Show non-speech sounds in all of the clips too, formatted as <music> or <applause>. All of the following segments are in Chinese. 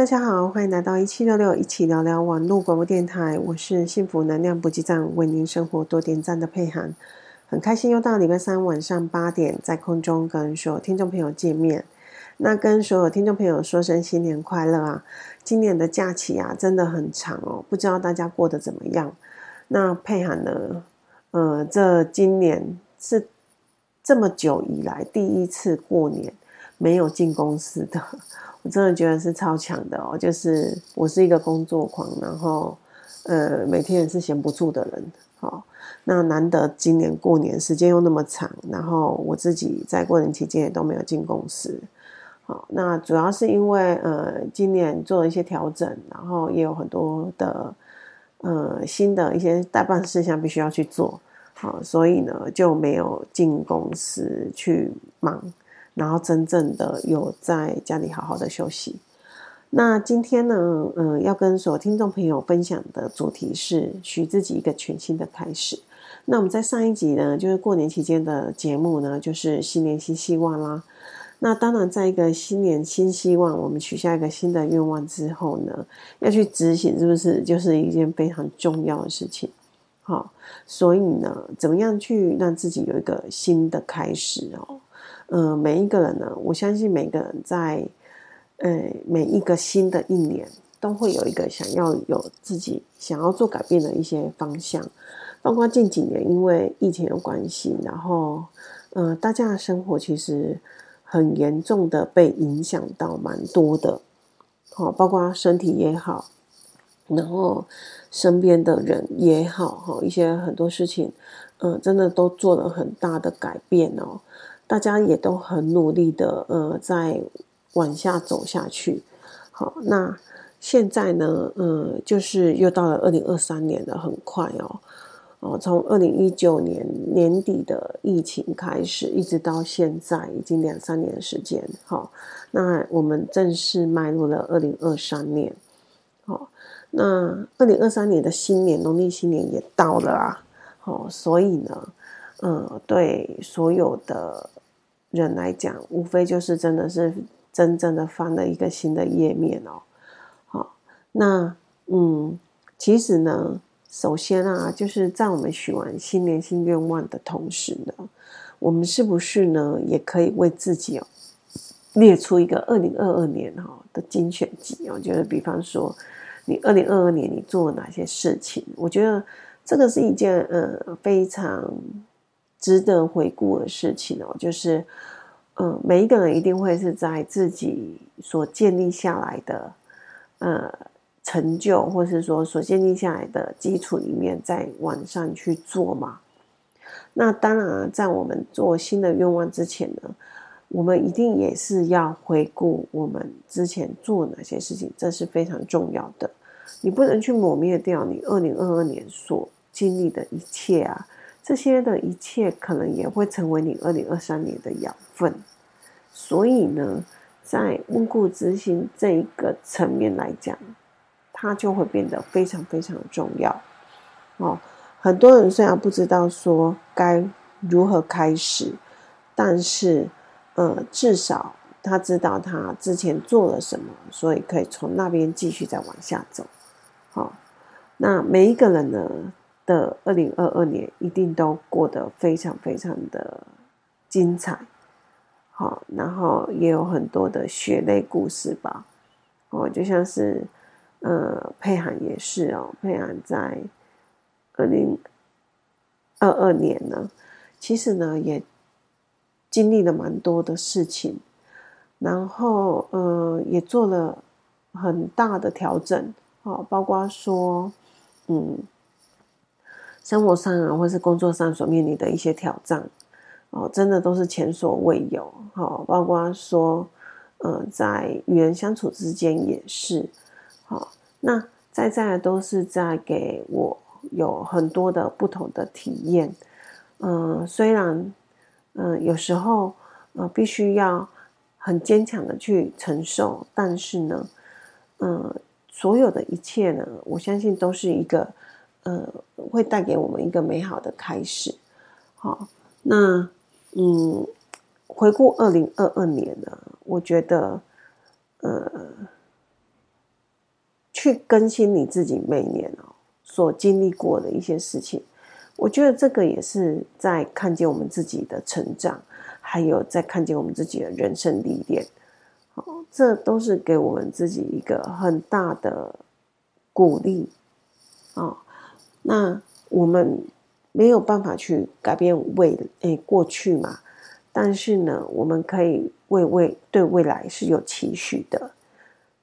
大家好，欢迎来到一七六六一起聊聊网络广播电台。我是幸福能量补给站，为您生活多点赞的佩涵，很开心又到礼拜三晚上八点，在空中跟所有听众朋友见面。那跟所有听众朋友说声新年快乐啊！今年的假期啊，真的很长哦，不知道大家过得怎么样？那佩涵呢？呃，这今年是这么久以来第一次过年没有进公司的。我真的觉得是超强的哦，就是我是一个工作狂，然后呃每天也是闲不住的人，好，那难得今年过年时间又那么长，然后我自己在过年期间也都没有进公司，好，那主要是因为呃今年做了一些调整，然后也有很多的呃新的一些待办事项必须要去做，好，所以呢就没有进公司去忙。然后真正的有在家里好好的休息。那今天呢，嗯、要跟所有听众朋友分享的主题是许自己一个全新的开始。那我们在上一集呢，就是过年期间的节目呢，就是新年新希望啦。那当然，在一个新年新希望，我们许下一个新的愿望之后呢，要去执行，是不是就是一件非常重要的事情？好，所以呢，怎么样去让自己有一个新的开始哦？呃，每一个人呢，我相信每个人在，呃，每一个新的一年都会有一个想要有自己想要做改变的一些方向。包括近几年因为疫情有关系，然后，呃，大家的生活其实很严重的被影响到蛮多的，好，包括身体也好，然后身边的人也好，哈，一些很多事情，嗯、真的都做了很大的改变哦。大家也都很努力的，呃，在往下走下去。好，那现在呢，呃，就是又到了二零二三年了，很快哦。哦，从二零一九年年底的疫情开始，一直到现在，已经两三年时间。好，那我们正式迈入了二零二三年。好，那二零二三年的新年，农历新年也到了啊。好，所以呢，呃，对所有的。人来讲，无非就是真的是真正的翻了一个新的页面哦。好，那嗯，其实呢，首先啊，就是在我们许完新年新愿望的同时呢，我们是不是呢，也可以为自己哦列出一个二零二二年哈的精选集哦？就是比方说，你二零二二年你做了哪些事情？我觉得这个是一件呃非常。值得回顾的事情哦，就是，嗯，每一个人一定会是在自己所建立下来的，呃，成就，或是说所建立下来的基础里面，再往上去做嘛。那当然，在我们做新的愿望之前呢，我们一定也是要回顾我们之前做哪些事情，这是非常重要的。你不能去抹灭掉你二零二二年所经历的一切啊。这些的一切可能也会成为你二零二三年的养分，所以呢，在温故知新这一个层面来讲，它就会变得非常非常重要。哦，很多人虽然不知道说该如何开始，但是呃，至少他知道他之前做了什么，所以可以从那边继续再往下走。好，那每一个人呢，的二零二二年一定都过得非常非常的精彩，好，然后也有很多的血泪故事吧，哦，就像是呃佩涵也是哦，佩涵在二零二二年呢，其实呢也经历了蛮多的事情，然后呃也做了很大的调整，好，包括说嗯。生活上啊，或是工作上所面临的一些挑战，哦，真的都是前所未有。好，包括说，呃，在与人相处之间也是，好，那在在都是在给我有很多的不同的体验。嗯、虽然，嗯、有时候，呃，必须要很坚强的去承受，但是呢，嗯、呃，所有的一切呢，我相信都是一个。呃，会带给我们一个美好的开始。好，那嗯，回顾二零二二年呢，我觉得呃，去更新你自己每年哦所经历过的一些事情。我觉得这个也是在看见我们自己的成长，还有在看见我们自己的人生历练。好，这都是给我们自己一个很大的鼓励。哦，那我们没有办法去改变未诶过去嘛，但是呢，我们可以为未对未来是有期许的。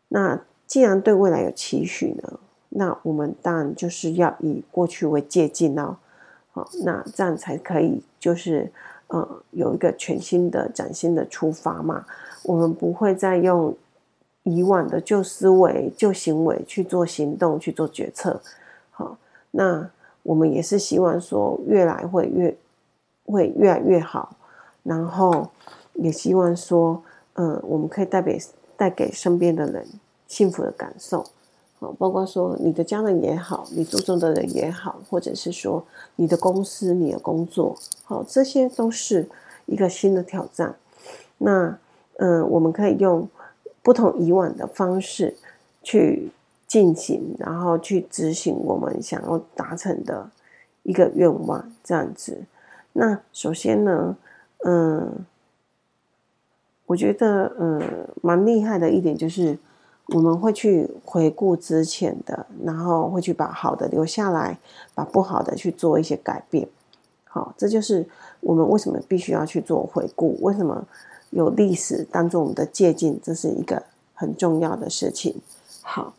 那既然对未来有期许呢，那我们当然就是要以过去为借鉴哦。好，那这样才可以就是呃有一个全新的、崭新的出发嘛。我们不会再用以往的旧思维、旧行为去做行动、去做决策。那我们也是希望说，越来会越会越来越好，然后也希望说，嗯、我们可以带给带给身边的人幸福的感受。好，包括说你的家人也好，你注重的人也好，或者是说你的公司、你的工作，好，这些都是一个新的挑战。那。嗯，我们可以用不同以往的方式去进行，然后去执行我们想要达成的一个愿望，这样子。那首先呢，嗯，我觉得嗯蛮厉害的一点就是，我们会去回顾之前的，然后会去把好的留下来，把不好的去做一些改变。好，这就是我们为什么必须要去做回顾，为什么？有历史当做我们的借镜，这是一个很重要的事情。好，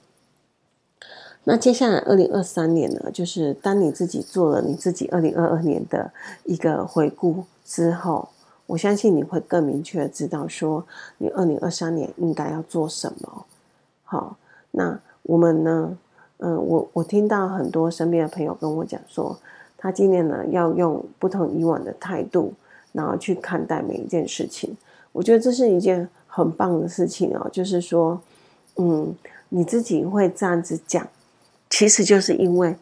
那接下来二零二三年呢，就是当你自己做了你自己二零二二年的一个回顾之后，我相信你会更明确的知道说，你二零二三年应该要做什么。好，那我们呢，嗯，我我听到很多身边的朋友跟我讲说，他今年呢要用不同以往的态度，然后去看待每一件事情。我觉得这是一件很棒的事情哦，就是说，嗯，你自己会这样子讲，其实就是因为，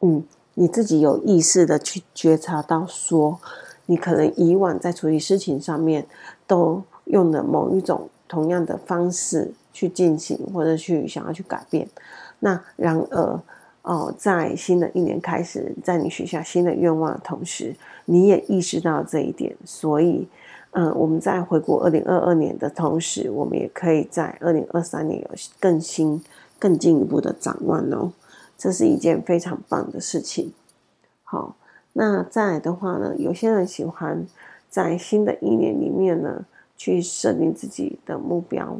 嗯，你自己有意识的去觉察到，说你可能以往在处理事情上面都用了某一种同样的方式去进行，或者去想要去改变。那然而，哦，在新的一年开始，在你许下新的愿望的同时，你也意识到这一点，所以。嗯，我们在回顾二零二二年的同时，我们也可以在二零二三年有更新、更进一步的展望哦。这是一件非常棒的事情。好，那再来的话呢，有些人喜欢在新的一年里面呢，去设定自己的目标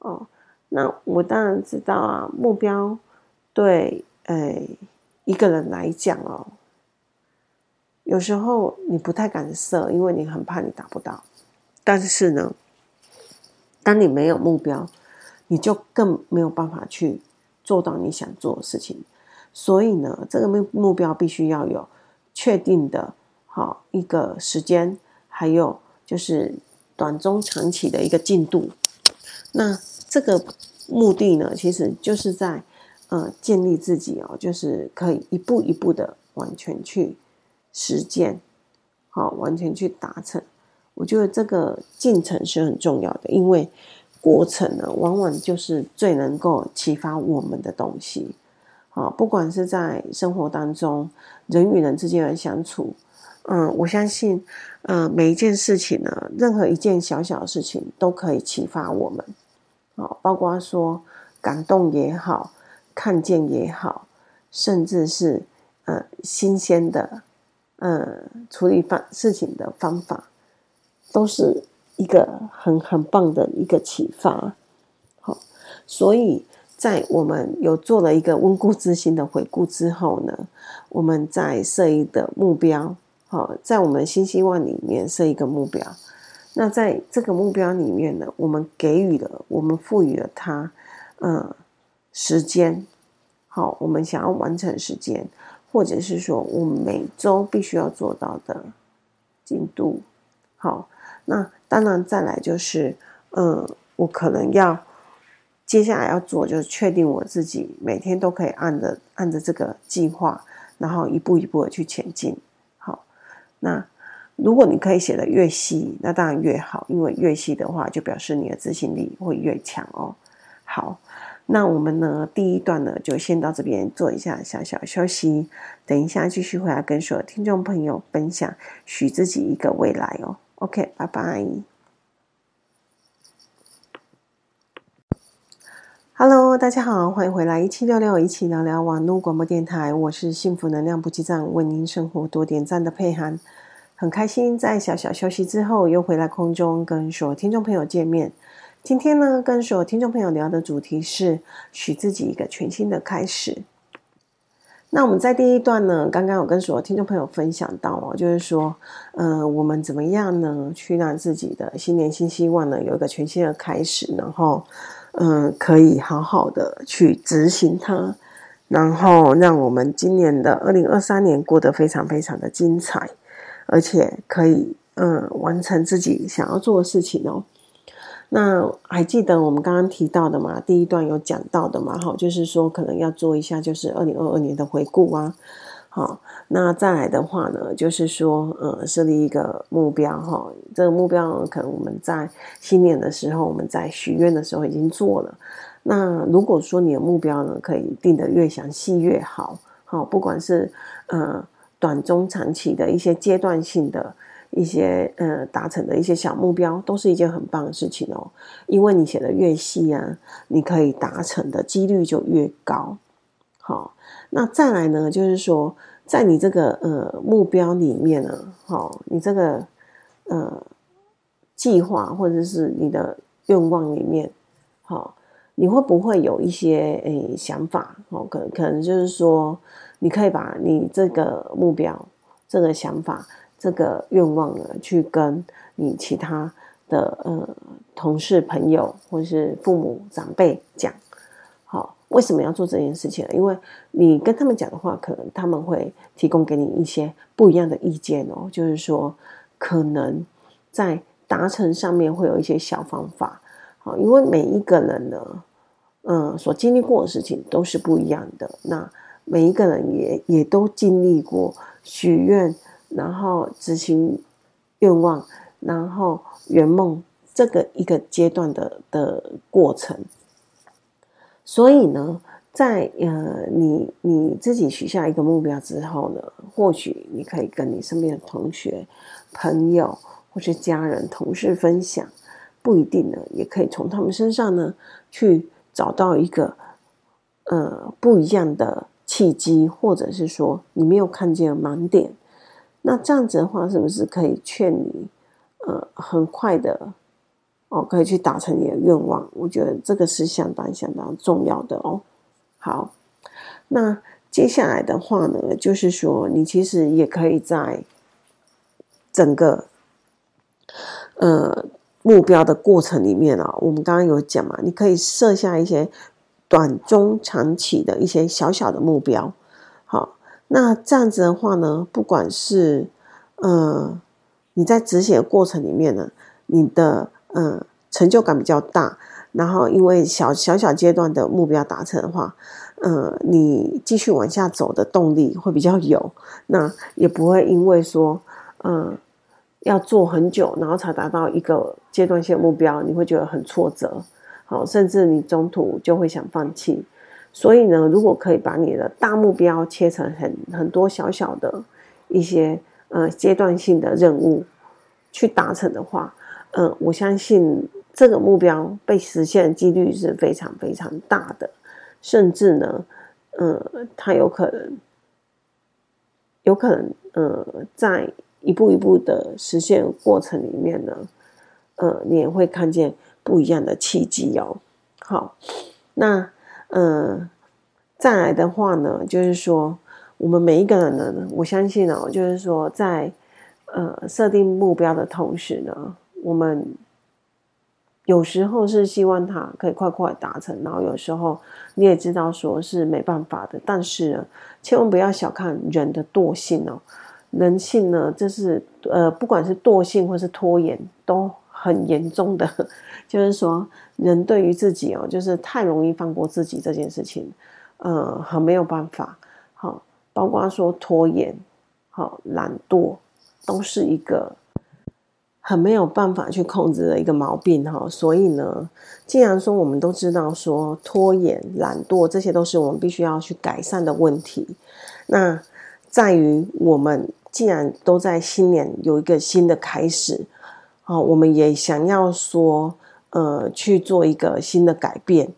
哦。那我当然知道啊，目标对诶一个人来讲哦。有时候你不太敢设，因为你很怕你达不到。但是呢，当你没有目标，你就更没有办法去做到你想做的事情。所以呢，这个目目标必须要有确定的，好一个时间，还有就是短中长期的一个进度。那这个目的呢，其实就是在呃建立自己哦，就是可以一步一步的完全去。实践，好，完全去达成。我觉得这个进程是很重要的，因为过程呢，往往就是最能够启发我们的东西。好，不管是在生活当中，人与人之间的相处，嗯，我相信，嗯，每一件事情呢，任何一件小小的事情都可以启发我们。好，包括说感动也好，看见也好，甚至是呃新鲜的。嗯，处理方事情的方法，都是一个很很棒的一个启发。好，所以在我们有做了一个温故知新的回顾之后呢，我们再设一个目标。好，在我们新希望里面设一个目标。那在这个目标里面呢，我们给予了，我们赋予了它，嗯，时间。好，我们想要完成时间。或者是说，我们每周必须要做到的进度，好，那当然再来就是，嗯，我可能要接下来要做，就是确定我自己每天都可以按着按着这个计划，然后一步一步的去前进。好，那如果你可以写得越细，那当然越好，因为越细的话，就表示你的执行力会越强哦。好，那我们呢，第一段呢就先到这边做一下小小休息，等一下继续回来跟所有听众朋友分享许自己一个未来哦。OK，拜拜。Hello，大家好，欢迎回来一七六六一起聊聊网络广播电台，我是幸福能量补给站，为您生活多点赞的佩涵，很开心在小小休息之后又回来空中跟所有听众朋友见面。今天呢，跟所有听众朋友聊的主题是许自己一个全新的开始。那我们在第一段呢，刚刚有跟所有听众朋友分享到哦，就是说，呃，我们怎么样呢，去让自己的新年新希望呢，有一个全新的开始，然后。嗯，可以好好的去执行它，然后让我们今年的二零二三年过得非常非常的精彩，而且可以嗯完成自己想要做的事情哦。那还记得我们刚刚提到的吗？第一段有讲到的嘛？哈，就是说可能要做一下，就是二零二二年的回顾啊。好，那再来的话呢，就是说，呃，设立一个目标哈。这个目标可能我们在新年的时候，我们在许愿的时候已经做了。那如果说你的目标呢，可以定得越详细越好。好，不管是呃短中长期的一些阶段性的一些呃达成的一些小目标，都是一件很棒的事情哦。因为你写的越细啊，你可以达成的几率就越高。好。那再来呢，就是说，在你这个呃目标里面呢，好，你这个呃计划或者是你的愿望里面，好，你会不会有一些诶想法？哦，可可能就是说，你可以把你这个目标、这个想法、这个愿望呢，去跟你其他的呃同事、朋友或是父母长辈讲。好为什么要做这件事情呢？因为你跟他们讲的话，可能他们会提供给你一些不一样的意见哦。就是说，可能在达成上面会有一些小方法。好，因为每一个人呢，嗯，所经历过的事情都是不一样的。那每一个人也也都经历过许愿，然后执行愿望，然后圆梦这个一个阶段的的过程。所以呢，在呃，你你自己许下一个目标之后呢，或许你可以跟你身边的同学、朋友或是家人、同事分享，不一定呢，也可以从他们身上呢去找到一个呃不一样的契机，或者是说你没有看见的盲点。那这样子的话，是不是可以劝你呃很快的？哦，可以去达成你的愿望，我觉得这个是相当相当重要的哦。好，那接下来的话呢，就是说你其实也可以在整个呃目标的过程里面啊，我们刚刚有讲嘛，你可以设下一些短、中、长期的一些小小的目标。那这样子的话呢，不管是呃你在执行过程里面呢，你的嗯，成就感比较大，然后因为小小小阶段的目标达成的话，嗯，你继续往下走的动力会比较有，那也不会因为说，嗯，要做很久，然后才达到一个阶段性的目标，你会觉得很挫折，好，甚至你中途就会想放弃。所以呢，如果可以把你的大目标切成很很多小小的一些呃阶段性的任务去达成的话。嗯，我相信这个目标被实现的几率是非常非常大的，甚至呢，嗯，它有可能，有可能，呃，在一步一步的实现过程里面呢，呃，你也会看见不一样的契机哦。好，那，嗯，再来的话呢，就是说，我们每一个人呢，我相信哦，就是说，在呃设定目标的同时呢。我们有时候是希望它可以快快达成，然后有时候你也知道说是没办法的，但是呢，千万不要小看人的惰性哦。人性呢，这是呃，不管是惰性或是拖延，都很严重的。就是说，人对于自己哦，就是太容易放过自己这件事情，呃，很没有办法。好，包括说拖延，好，懒惰，都是一个。很没有办法去控制的一个毛病哈。所以呢，既然说我们都知道说拖延、懒惰这些都是我们必须要去改善的问题，那在于我们既然都在新年有一个新的开始，好，我们也想要说呃去做一个新的改变。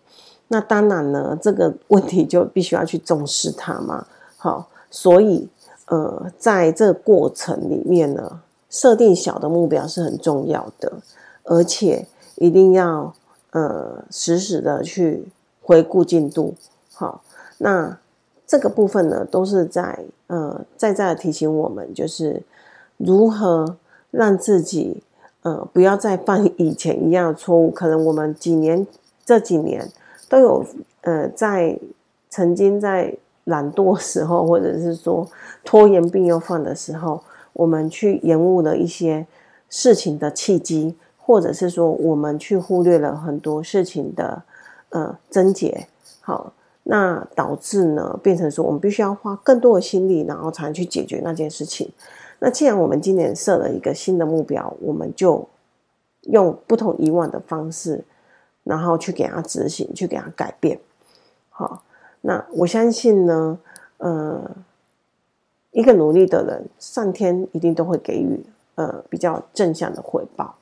那当然呢，这个 <laughs> 问题就必须要去重视它嘛。好，所以呃，在这个过程里面呢，设定小的目标是很重要的，而且一定要呃实时的去回顾进度。好，那这个部分呢，都是在呃再再的提醒我们，就是如何让自己呃不要再犯以前一样的错误。可能我们几年这几年。都有呃，在曾经在懒惰时候，或者是说拖延病又犯的时候，我们去延误了一些事情的契机，或者是说我们去忽略了很多事情的呃症结。好，那导致呢变成说我们必须要花更多的心力，然后才能去解决那件事情。那既然我们今年设了一个新的目标，我们就用不同以往的方式。然后去给他执行，去给他改变，好，那我相信呢，呃，一个努力的人，上天一定都会给予呃比较正向的回报，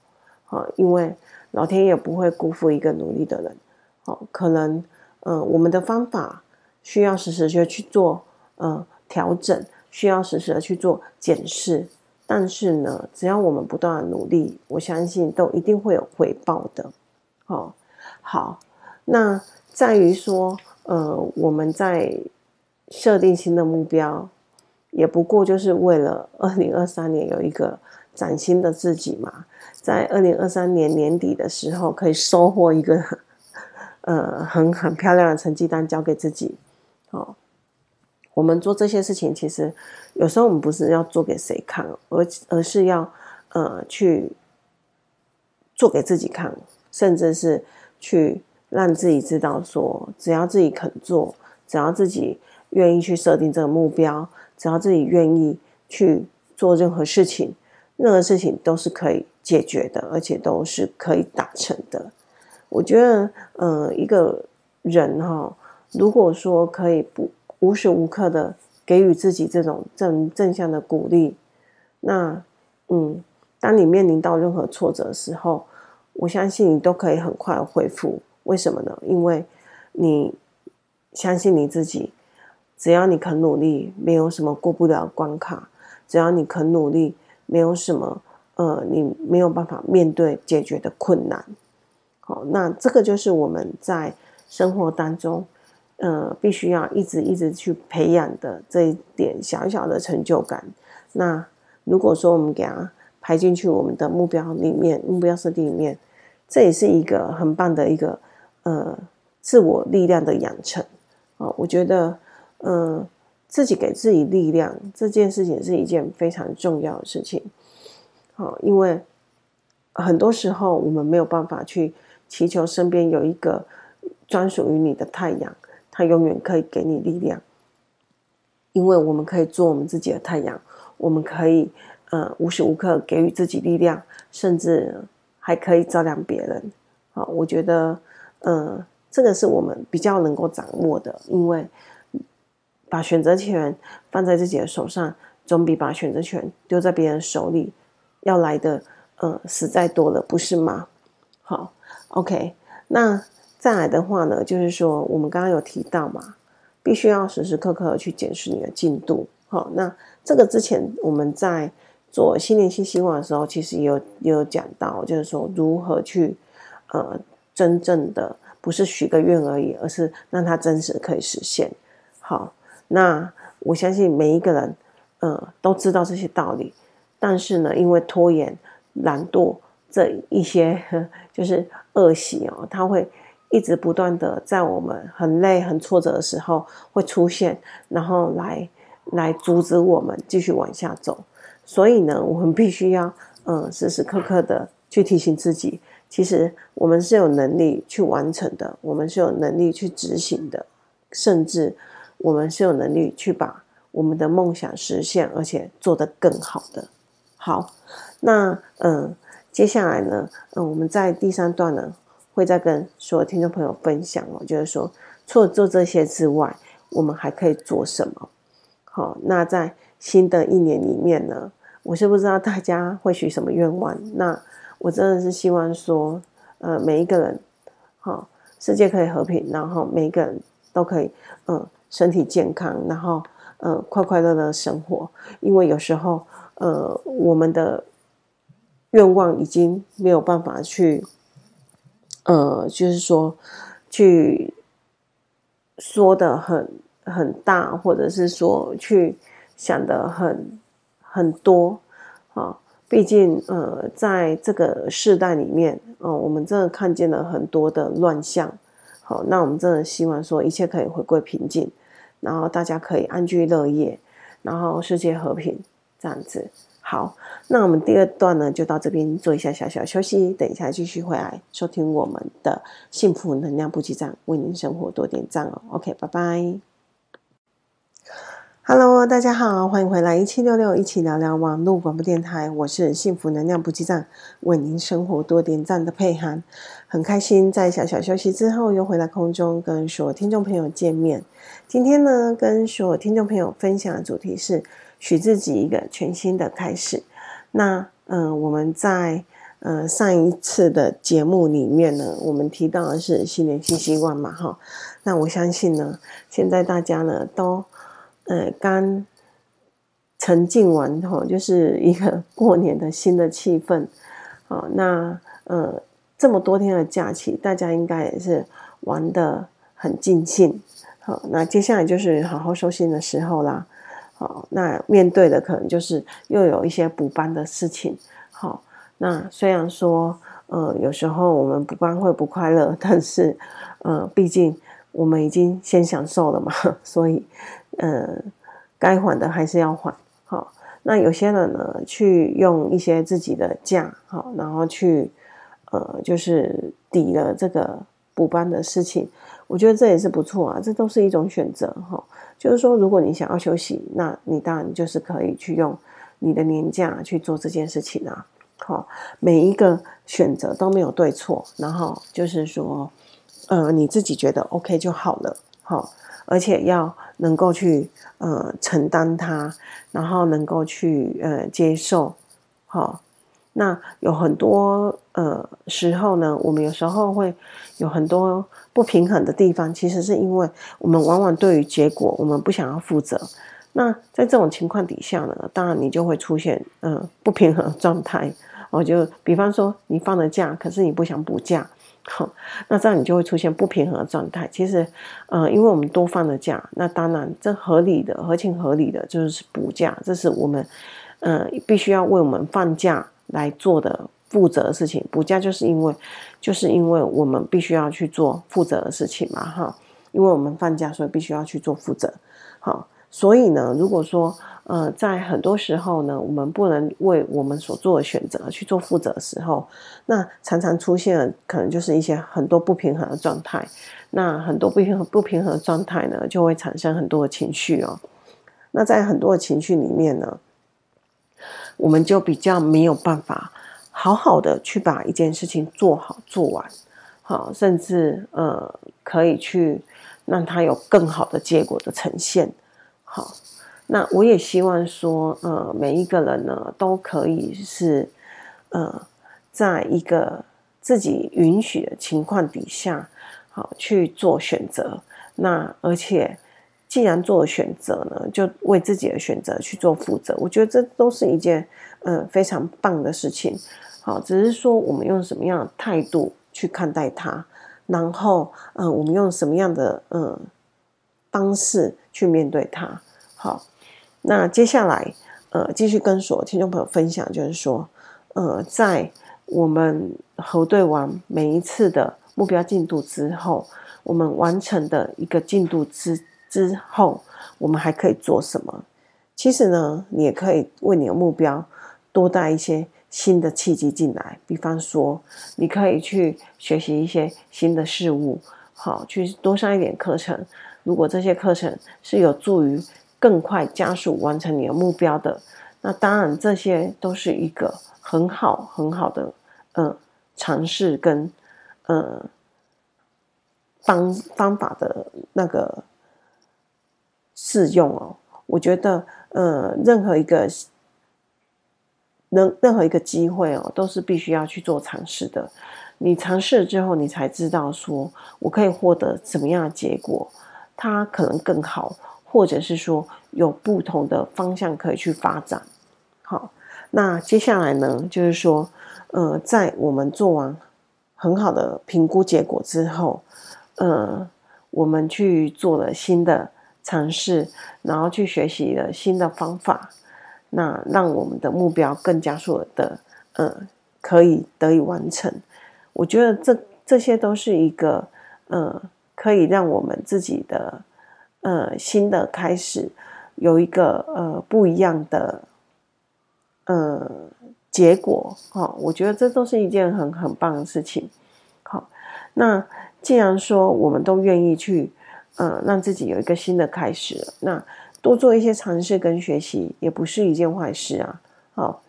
好，因为老天爷不会辜负一个努力的人，好，可能呃我们的方法需要时时就去做呃调整，需要时时的去做检视，但是呢，只要我们不断的努力，我相信都一定会有回报的，好。好，那在于说，呃，我们在设定新的目标，也不过就是为了二零二三年有一个崭新的自己嘛，在二零二三年年底的时候，可以收获一个呃很很漂亮的成绩单交给自己。哦，我们做这些事情，其实有时候我们不是要做给谁看，而而是要呃去做给自己看，甚至是。去让自己知道说，只要自己肯做，只要自己愿意去设定这个目标，只要自己愿意去做任何事情，任何事情都是可以解决的，而且都是可以达成的。我觉得，呃，一个人哈、如果说可以不无时无刻的给予自己这种正正向的鼓励，那嗯，当你面临到任何挫折的时候，我相信你都可以很快恢复，为什么呢？因为你相信你自己，只要你肯努力，没有什么过不了关卡；只要你肯努力，没有什么呃，你没有办法面对解决的困难。好，那这个就是我们在生活当中，呃，必须要一直一直去培养的这一点小小的成就感。那如果说我们给它排进去我们的目标里面，目标设定里面。这也是一个很棒的一个呃自我力量的养成啊，我觉得呃自己给自己力量这件事情是一件非常重要的事情，好，因为很多时候我们没有办法去祈求身边有一个专属于你的太阳，它永远可以给你力量，因为我们可以做我们自己的太阳，我们可以呃无时无刻给予自己力量，甚至。还可以照亮别人，好，我觉得，呃，这个是我们比较能够掌握的，因为把选择权放在自己的手上，总比把选择权丢在别人手里要来的，呃，实在多了，不是吗？好，OK，那再来的话呢，就是说，我们刚刚有提到嘛，必须要时时刻刻去检视你的进度，好，那这个之前我们在。做新年新希望的时候，其实也有也有讲到，就是说如何去呃真正的不是许个愿而已，而是让它真实可以实现。好，那我相信每一个人呃都知道这些道理，但是呢，因为拖延、懒惰这一些 <laughs> 就是恶习哦，它会一直不断的在我们很累、很挫折的时候会出现，然后来来阻止我们继续往下走。所以呢，我们必须要，呃，时时刻刻的去提醒自己，其实我们是有能力去完成的，我们是有能力去执行的，甚至我们是有能力去把我们的梦想实现，而且做得更好的。好，那，嗯、接下来呢，嗯，我们在第三段呢，会再跟所有听众朋友分享哦，就是说，除了做这些之外，我们还可以做什么？好，那在新的一年里面呢，我是不知道大家会许什么愿望。那我真的是希望说，呃，每一个人，好，世界可以和平，然后每一个人都可以，嗯，身体健康，然后，嗯，快快乐乐生活。因为有时候，呃，我们的愿望已经没有办法去。呃，就是说，去说的很很大，或者是说去想的很很多啊。毕竟，呃，在这个世代里面，哦、我们真的看见了很多的乱象。好，那我们真的希望说一切可以回归平静，然后大家可以安居乐业，然后世界和平这样子。好，那我们第二段呢，就到这边做一下小小休息，等一下继续回来收听我们的幸福能量补给站，为您生活多点赞哦。OK，拜拜。Hello，大家好，欢迎回来一七六六一起聊聊网络广播电台，我是幸福能量补给站，为您生活多点赞的佩涵，很开心在小小休息之后又回来空中跟所有听众朋友见面。今天呢，跟所有听众朋友分享的主题是。许自己一个全新的开始。那，嗯、我们在呃上一次的节目里面呢，我们提到的是新年新希望嘛，哈。那我相信呢，现在大家呢都呃刚沉浸完哈，就是一个 <laughs> 过年的新的气氛。好，那呃这么多天的假期，大家应该也是玩得很尽兴。好，那接下来就是好好收心的时候啦。好，那面对的可能就是又有一些补班的事情。好，那虽然说，呃，有时候我们补班会不快乐，但是，呃，毕竟我们已经先享受了嘛，<laughs> 所以，呃，该还的还是要还。好，那有些人呢，去用一些自己的假，好，然后去，呃，就是抵了这个补班的事情。我觉得这也是不错啊，这都是一种选择哈。就是说，如果你想要休息，那你当然就是可以去用你的年假去做这件事情啊。好，每一个选择都没有对错，然后就是说，呃，你自己觉得 OK 就好了。好，而且要能够去呃承担它，然后能够去呃接受。好，那有很多呃时候呢，我们有时候会有很多。不平衡的地方，其实是因为我们往往对于结果，我们不想要负责。那在这种情况底下呢，当然你就会出现嗯不平衡状态。我 <laughs> 就比方说，你放了假，可是你不想补假，好，那这样你就会出现不平衡的状态。其实，呃，因为我们多放了假，那当然这合理的、合情合理的就是补假，这是我们呃必须要为我们放假来做的。负责的事情，补假就是因为，就是因为我们必须要去做负责的事情嘛，哈，因为我们放假，所以必须要去做负责，好，所以呢，如果说，呃，在很多时候呢，我们不能为我们所做的选择去做负责的时候，那常常出现了可能就是一些很多不平衡的状态，那很多不平衡不平衡的状态呢，就会产生很多的情绪哦，那在很多的情绪里面呢，我们就比较没有办法。好好的去把一件事情做好做完，好，甚至呃可以去让它有更好的结果的呈现。好，那我也希望说，呃，每一个人呢都可以是呃，在一个自己允许的情况底下，好去做选择。那而且既然做了选择呢，就为自己的选择去做负责。我觉得这都是一件嗯、呃、非常棒的事情。好，只是说我们用什么样的态度去看待它，然后，嗯、我们用什么样的嗯、方式去面对它。好，那接下来，呃，继续跟所有听众朋友分享，就是说，呃，在我们核对完每一次的目标进度之后，我们完成的一个进度之之后，我们还可以做什么？其实呢，你也可以为你的目标多带一些。新的契机进来，比方说，你可以去学习一些新的事物，好，去多上一点课程。如果这些课程是有助于更快加速完成你的目标的，那当然这些都是一个很好很好的呃尝试跟呃方方法的那个适用哦。我觉得呃任何一个任任何一个机会哦，都是必须要去做尝试的。你尝试了之后，你才知道说我可以获得什么样的结果，它可能更好，或者是说有不同的方向可以去发展。好，那接下来呢，就是说，呃，在我们做完很好的评估结果之后，呃，我们去做了新的尝试，然后去学习了新的方法，那让我们的目标更加速的，呃，可以得以完成。我觉得这这些都是一个，呃，可以让我们自己的，呃，新的开始有一个呃不一样的。呃，结果哈、我觉得这都是一件很很棒的事情。好、那既然说我们都愿意去，呃，让自己有一个新的开始，那多做一些尝试跟学习也不是一件坏事啊。好、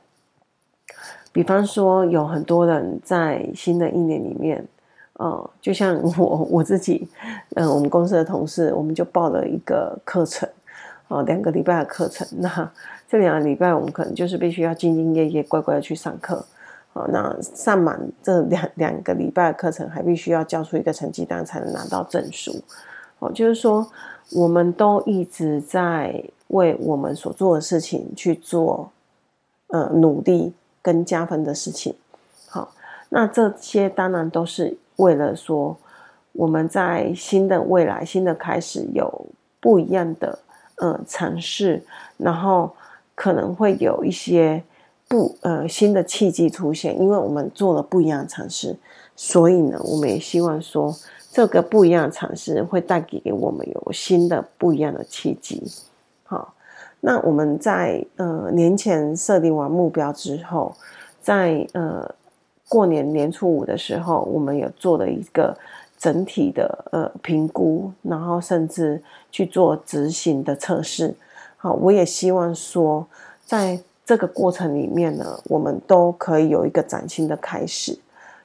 比方说有很多人在新的一年里面，呃，就像我我自己，嗯、呃，我们公司的同事，我们就报了一个课程，哦，两个礼拜的课程，那。这两个礼拜，我们可能就是必须要兢兢业业、乖乖的去上课。好，那上满这两两个礼拜的课程，还必须要交出一个成绩单，才能拿到证书。哦，就是说，我们都一直在为我们所做的事情去做，呃，努力跟加分的事情。好，那这些当然都是为了说，我们在新的未来、新的开始有不一样的呃尝试，然后。可能会有一些不呃新的契机出现，因为我们做了不一样的尝试，所以呢，我们也希望说这个不一样的尝试会带给我们有新的不一样的契机。好，那我们在呃年前设定完目标之后，在呃过年年初五的时候，我们有做了一个整体的呃评估，然后甚至去做执行的测试。好，我也希望说，在这个过程里面呢，我们都可以有一个崭新的开始。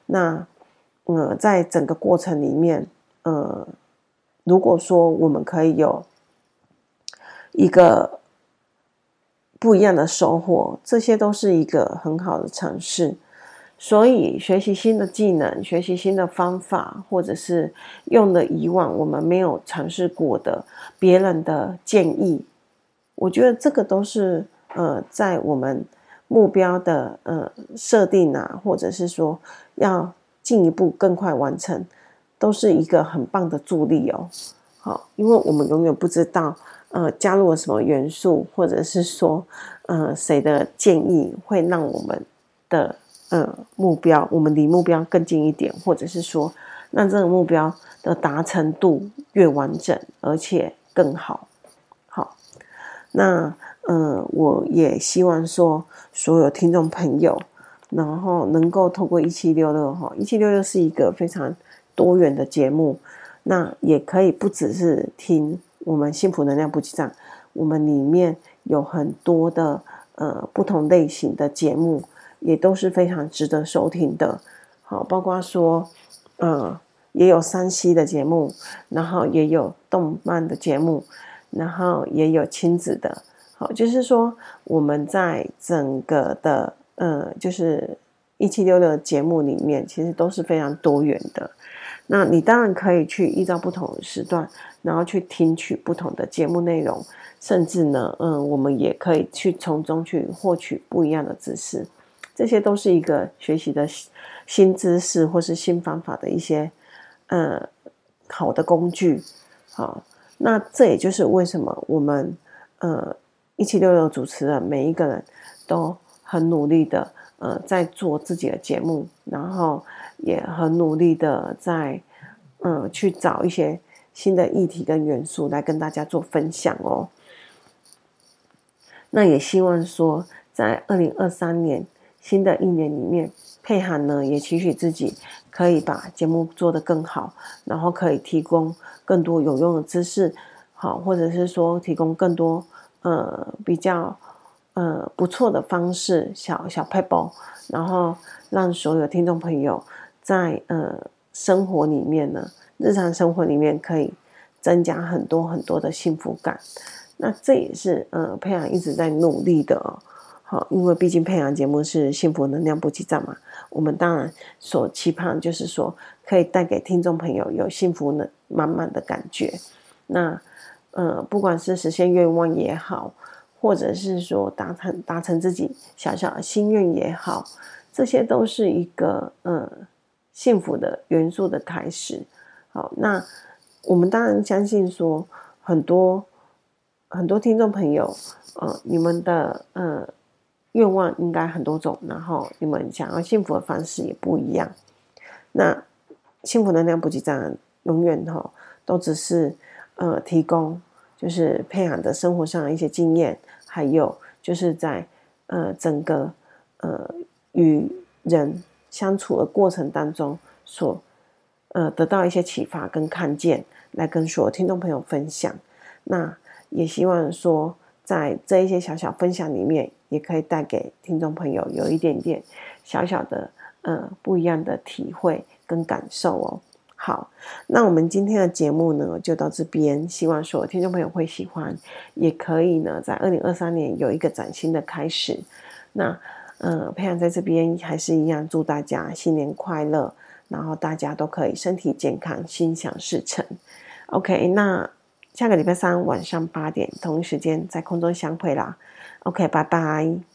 那，呃，在整个过程里面，呃，如果说我们可以有一个不一样的收获，这些都是一个很好的尝试。所以，学习新的技能，学习新的方法，或者是用的以往我们没有尝试过的别人的建议。我觉得这个都是呃，在我们目标的呃设定啊，或者是说要进一步更快完成，都是一个很棒的助力哦。好，因为我们永远不知道呃加入了什么元素，或者是说呃谁的建议会让我们的呃目标，我们离目标更近一点，或者是说让这个目标的达成度越完整，而且更好。好那，呃，我也希望说，所有听众朋友，然后能够透过一七六六哈，一七六六是一个非常多元的节目，那也可以不只是听我们幸福能量补给站，我们里面有很多的呃不同类型的节目，也都是非常值得收听的，好，包括说，呃，也有 3C 的节目，然后也有动漫的节目。然后也有亲子的，好，就是说我们在整个的呃，就是一七六六节目里面，其实都是非常多元的。那你当然可以去依照不同的时段，然后去听取不同的节目内容，甚至呢，嗯，我们也可以去从中去获取不一样的知识。这些都是一个学习的新知识或是新方法的一些呃好的工具，好。那这也就是为什么我们，呃，一七六六主持人每一个人都很努力的，呃，在做自己的节目，然后也很努力的在，呃，去找一些新的议题跟元素来跟大家做分享哦。那也希望说，在二零二三年新的一年里面，佩涵呢也期许自己可以把节目做得更好，然后可以提供。更多有用的知识，好，或者是说提供更多呃比较呃不错的方式，小小撇步，然后让所有听众朋友在呃生活里面呢，日常生活里面可以增加很多很多的幸福感。那这也是呃佩洋一直在努力的哦。好，因为毕竟佩洋节目是幸福能量补给站嘛，我们当然所期盼就是说，可以带给听众朋友有幸福的满满的感觉。那呃，不管是实现愿望也好，或者是说达成达成自己小小的心愿也好，这些都是一个呃幸福的元素的开始。好，那我们当然相信说很多。很多听众朋友，呃，你们的呃愿望应该很多种，然后你们想要幸福的方式也不一样。那幸福能量补给站永远哈都只是呃提供，就是培养的生活上的一些经验，还有就是在呃整个呃与人相处的过程当中所呃得到一些启发跟看见，来跟所有听众朋友分享。那也希望说，在这一些小小分享里面，也可以带给听众朋友有一点点小小的呃不一样的体会跟感受哦。好，那我们今天的节目呢就到这边，希望所有听众朋友会喜欢，也可以呢在二零二三年有一个崭新的开始。那呃，佩洋在这边还是一样祝大家新年快乐，然后大家都可以身体健康，心想事成。OK，那。下个礼拜三晚上八点同一时间在空中相会啦，OK，拜拜。